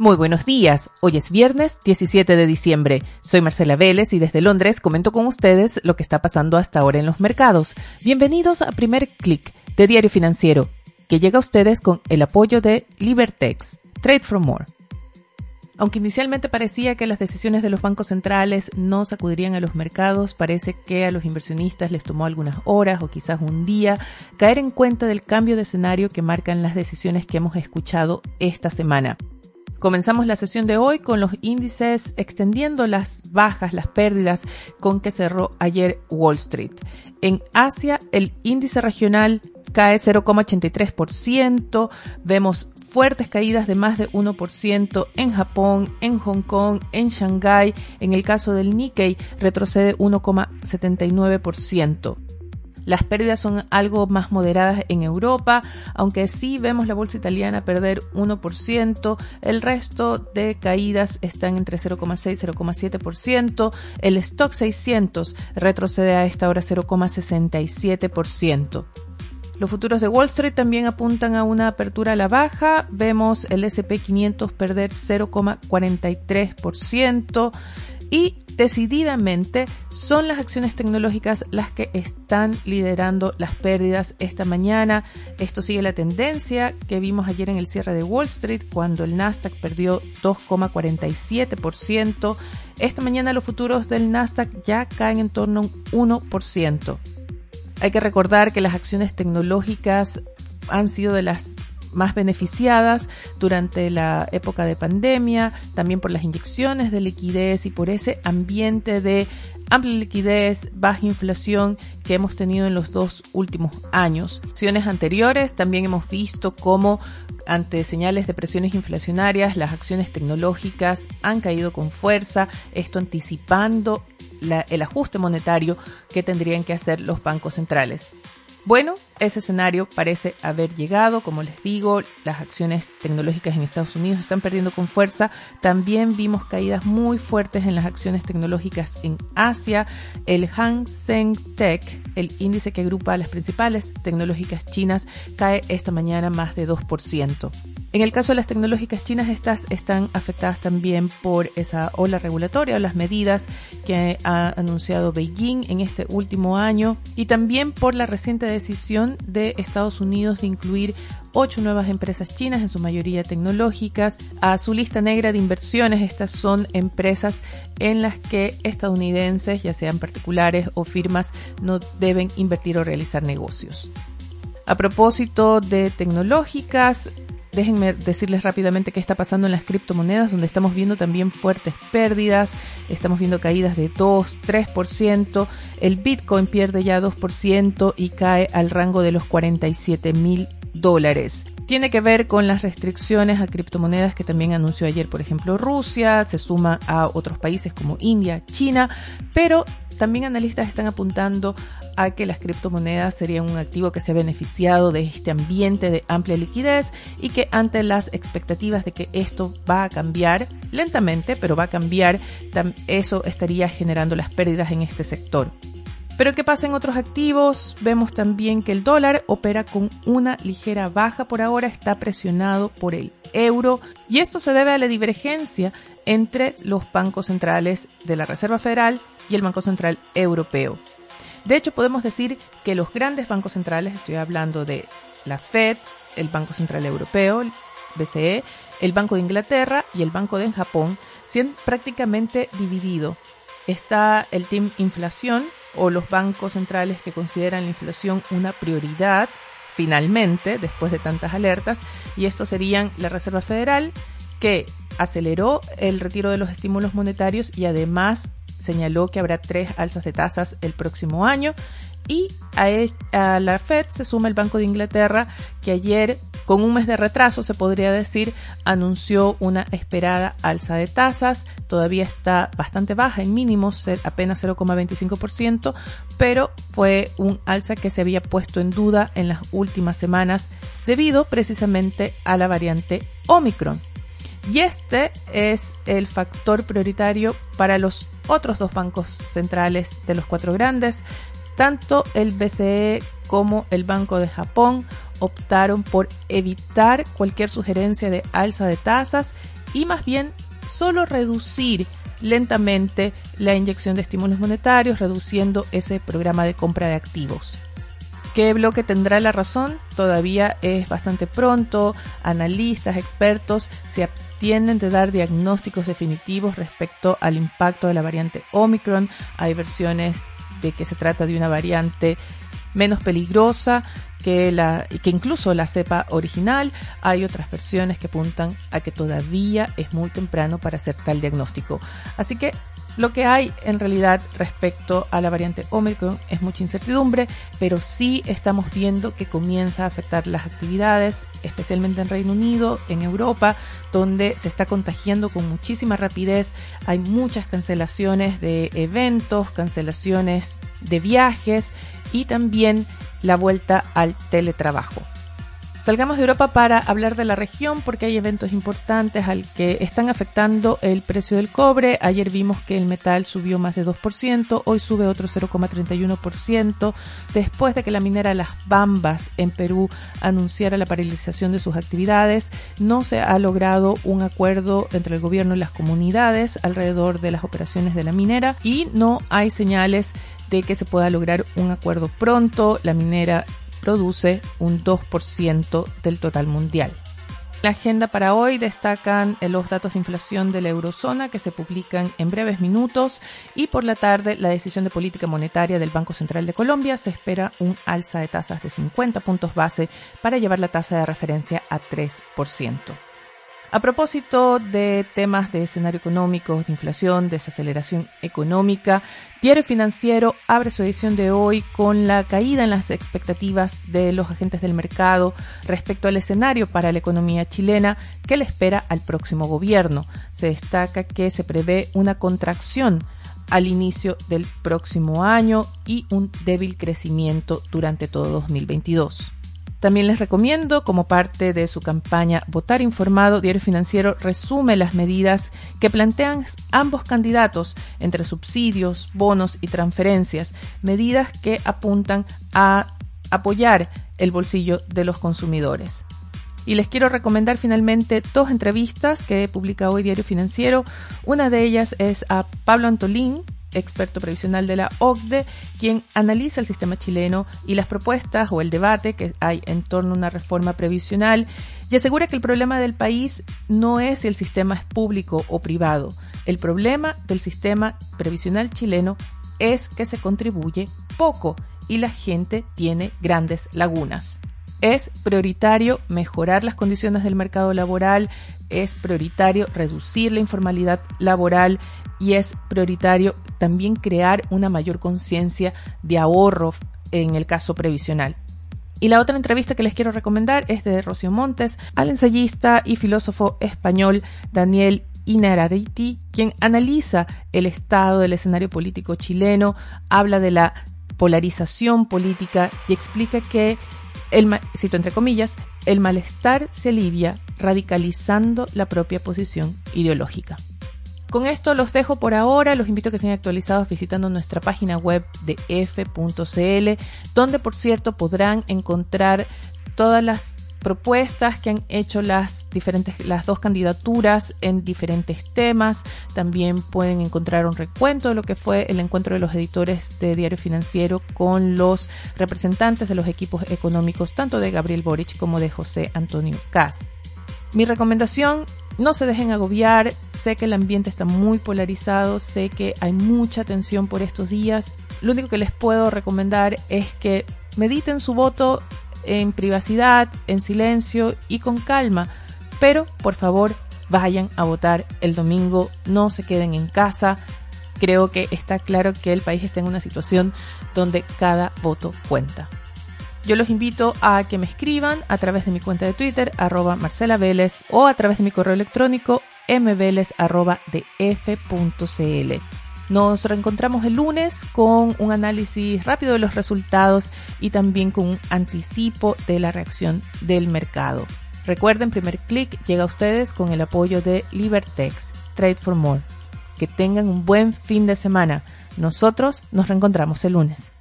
Muy buenos días. Hoy es viernes 17 de diciembre. Soy Marcela Vélez y desde Londres comento con ustedes lo que está pasando hasta ahora en los mercados. Bienvenidos a Primer Click de Diario Financiero, que llega a ustedes con el apoyo de Libertex. Trade for More. Aunque inicialmente parecía que las decisiones de los bancos centrales no sacudirían a los mercados, parece que a los inversionistas les tomó algunas horas o quizás un día caer en cuenta del cambio de escenario que marcan las decisiones que hemos escuchado esta semana. Comenzamos la sesión de hoy con los índices extendiendo las bajas, las pérdidas con que cerró ayer Wall Street. En Asia, el índice regional cae 0,83%. Vemos fuertes caídas de más de 1% en Japón, en Hong Kong, en Shanghái. En el caso del Nikkei, retrocede 1,79%. Las pérdidas son algo más moderadas en Europa, aunque sí vemos la bolsa italiana perder 1%, el resto de caídas están entre 0,6 y 0,7%, el stock 600 retrocede a esta hora 0,67%. Los futuros de Wall Street también apuntan a una apertura a la baja. Vemos el SP500 perder 0,43% y decididamente son las acciones tecnológicas las que están liderando las pérdidas esta mañana. Esto sigue la tendencia que vimos ayer en el cierre de Wall Street cuando el Nasdaq perdió 2,47%. Esta mañana los futuros del Nasdaq ya caen en torno a un 1%. Hay que recordar que las acciones tecnológicas han sido de las más beneficiadas durante la época de pandemia, también por las inyecciones de liquidez y por ese ambiente de amplia liquidez, baja inflación que hemos tenido en los dos últimos años. Acciones anteriores también hemos visto cómo ante señales de presiones inflacionarias las acciones tecnológicas han caído con fuerza, esto anticipando el ajuste monetario que tendrían que hacer los bancos centrales. Bueno, ese escenario parece haber llegado. Como les digo, las acciones tecnológicas en Estados Unidos están perdiendo con fuerza. También vimos caídas muy fuertes en las acciones tecnológicas en Asia. El Hang Seng Tech, el índice que agrupa a las principales tecnológicas chinas, cae esta mañana más de 2%. En el caso de las tecnológicas chinas, estas están afectadas también por esa ola regulatoria o las medidas que ha anunciado Beijing en este último año y también por la reciente decisión de Estados Unidos de incluir ocho nuevas empresas chinas, en su mayoría tecnológicas, a su lista negra de inversiones. Estas son empresas en las que estadounidenses, ya sean particulares o firmas, no deben invertir o realizar negocios. A propósito de tecnológicas, Déjenme decirles rápidamente qué está pasando en las criptomonedas, donde estamos viendo también fuertes pérdidas, estamos viendo caídas de 2, 3%, el Bitcoin pierde ya 2% y cae al rango de los 47 mil dólares tiene que ver con las restricciones a criptomonedas que también anunció ayer, por ejemplo, Rusia, se suma a otros países como India, China, pero también analistas están apuntando a que las criptomonedas serían un activo que se ha beneficiado de este ambiente de amplia liquidez y que ante las expectativas de que esto va a cambiar lentamente, pero va a cambiar, eso estaría generando las pérdidas en este sector. Pero ¿qué pasa en otros activos? Vemos también que el dólar opera con una ligera baja por ahora, está presionado por el euro y esto se debe a la divergencia entre los bancos centrales de la Reserva Federal y el Banco Central Europeo. De hecho, podemos decir que los grandes bancos centrales, estoy hablando de la Fed, el Banco Central Europeo, el BCE, el Banco de Inglaterra y el Banco de Japón, se han prácticamente dividido. Está el Team Inflación, o los bancos centrales que consideran la inflación una prioridad, finalmente, después de tantas alertas, y estos serían la Reserva Federal, que aceleró el retiro de los estímulos monetarios y además señaló que habrá tres alzas de tasas el próximo año. Y a, e, la Fed se suma el Banco de Inglaterra, que ayer con un mes de retraso, se podría decir, anunció una esperada alza de tasas. Todavía está bastante baja, en mínimos, apenas 0,25%, pero fue un alza que se había puesto en duda en las últimas semanas debido precisamente a la variante Omicron. Y este es el factor prioritario para los otros dos bancos centrales de los cuatro grandes. Tanto el BCE como el Banco de Japón optaron por evitar cualquier sugerencia de alza de tasas y más bien solo reducir lentamente la inyección de estímulos monetarios, reduciendo ese programa de compra de activos. ¿Qué bloque tendrá la razón? Todavía es bastante pronto. Analistas, expertos se abstienen de dar diagnósticos definitivos respecto al impacto de la variante Omicron. Hay versiones de que se trata de una variante menos peligrosa que, la, que incluso la cepa original. Hay otras versiones que apuntan a que todavía es muy temprano para hacer tal diagnóstico. Así que lo que hay en realidad respecto a la variante Omicron es mucha incertidumbre, pero sí estamos viendo que comienza a afectar las actividades, especialmente en Reino Unido, en Europa, donde se está contagiando con muchísima rapidez. Hay muchas cancelaciones de eventos, cancelaciones de viajes y también la vuelta al teletrabajo. Salgamos de Europa para hablar de la región porque hay eventos importantes al que están afectando el precio del cobre. Ayer vimos que el metal subió más de 2%, hoy sube otro 0,31% después de que la minera Las Bambas en Perú anunciara la paralización de sus actividades. No se ha logrado un acuerdo entre el gobierno y las comunidades alrededor de las operaciones de la minera y no hay señales de que se pueda lograr un acuerdo pronto. La minera produce un 2% del total mundial. La agenda para hoy destacan los datos de inflación de la eurozona que se publican en breves minutos y por la tarde la decisión de política monetaria del Banco Central de Colombia. Se espera un alza de tasas de 50 puntos base para llevar la tasa de referencia a 3%. A propósito de temas de escenario económico, de inflación, desaceleración económica, Diario Financiero abre su edición de hoy con la caída en las expectativas de los agentes del mercado respecto al escenario para la economía chilena que le espera al próximo gobierno. Se destaca que se prevé una contracción al inicio del próximo año y un débil crecimiento durante todo 2022. También les recomiendo, como parte de su campaña Votar Informado, Diario Financiero resume las medidas que plantean ambos candidatos entre subsidios, bonos y transferencias, medidas que apuntan a apoyar el bolsillo de los consumidores. Y les quiero recomendar finalmente dos entrevistas que publica hoy Diario Financiero. Una de ellas es a Pablo Antolín, experto previsional de la OCDE, quien analiza el sistema chileno y las propuestas o el debate que hay en torno a una reforma previsional y asegura que el problema del país no es si el sistema es público o privado. El problema del sistema previsional chileno es que se contribuye poco y la gente tiene grandes lagunas. Es prioritario mejorar las condiciones del mercado laboral, es prioritario reducir la informalidad laboral y es prioritario también crear una mayor conciencia de ahorro en el caso previsional. Y la otra entrevista que les quiero recomendar es de Rocío Montes al ensayista y filósofo español Daniel Inarariti, quien analiza el estado del escenario político chileno, habla de la polarización política y explica que, el, cito entre comillas, el malestar se alivia radicalizando la propia posición ideológica. Con esto los dejo por ahora, los invito a que sean actualizados visitando nuestra página web de f.cl, donde por cierto podrán encontrar todas las propuestas que han hecho las diferentes las dos candidaturas en diferentes temas. También pueden encontrar un recuento de lo que fue el encuentro de los editores de Diario Financiero con los representantes de los equipos económicos tanto de Gabriel Boric como de José Antonio Cas. Mi recomendación no se dejen agobiar, sé que el ambiente está muy polarizado, sé que hay mucha tensión por estos días. Lo único que les puedo recomendar es que mediten su voto en privacidad, en silencio y con calma, pero por favor vayan a votar el domingo, no se queden en casa. Creo que está claro que el país está en una situación donde cada voto cuenta. Yo los invito a que me escriban a través de mi cuenta de Twitter, arroba Marcela Vélez, o a través de mi correo electrónico, mveles Nos reencontramos el lunes con un análisis rápido de los resultados y también con un anticipo de la reacción del mercado. Recuerden, primer clic llega a ustedes con el apoyo de Libertex, Trade for More. Que tengan un buen fin de semana. Nosotros nos reencontramos el lunes.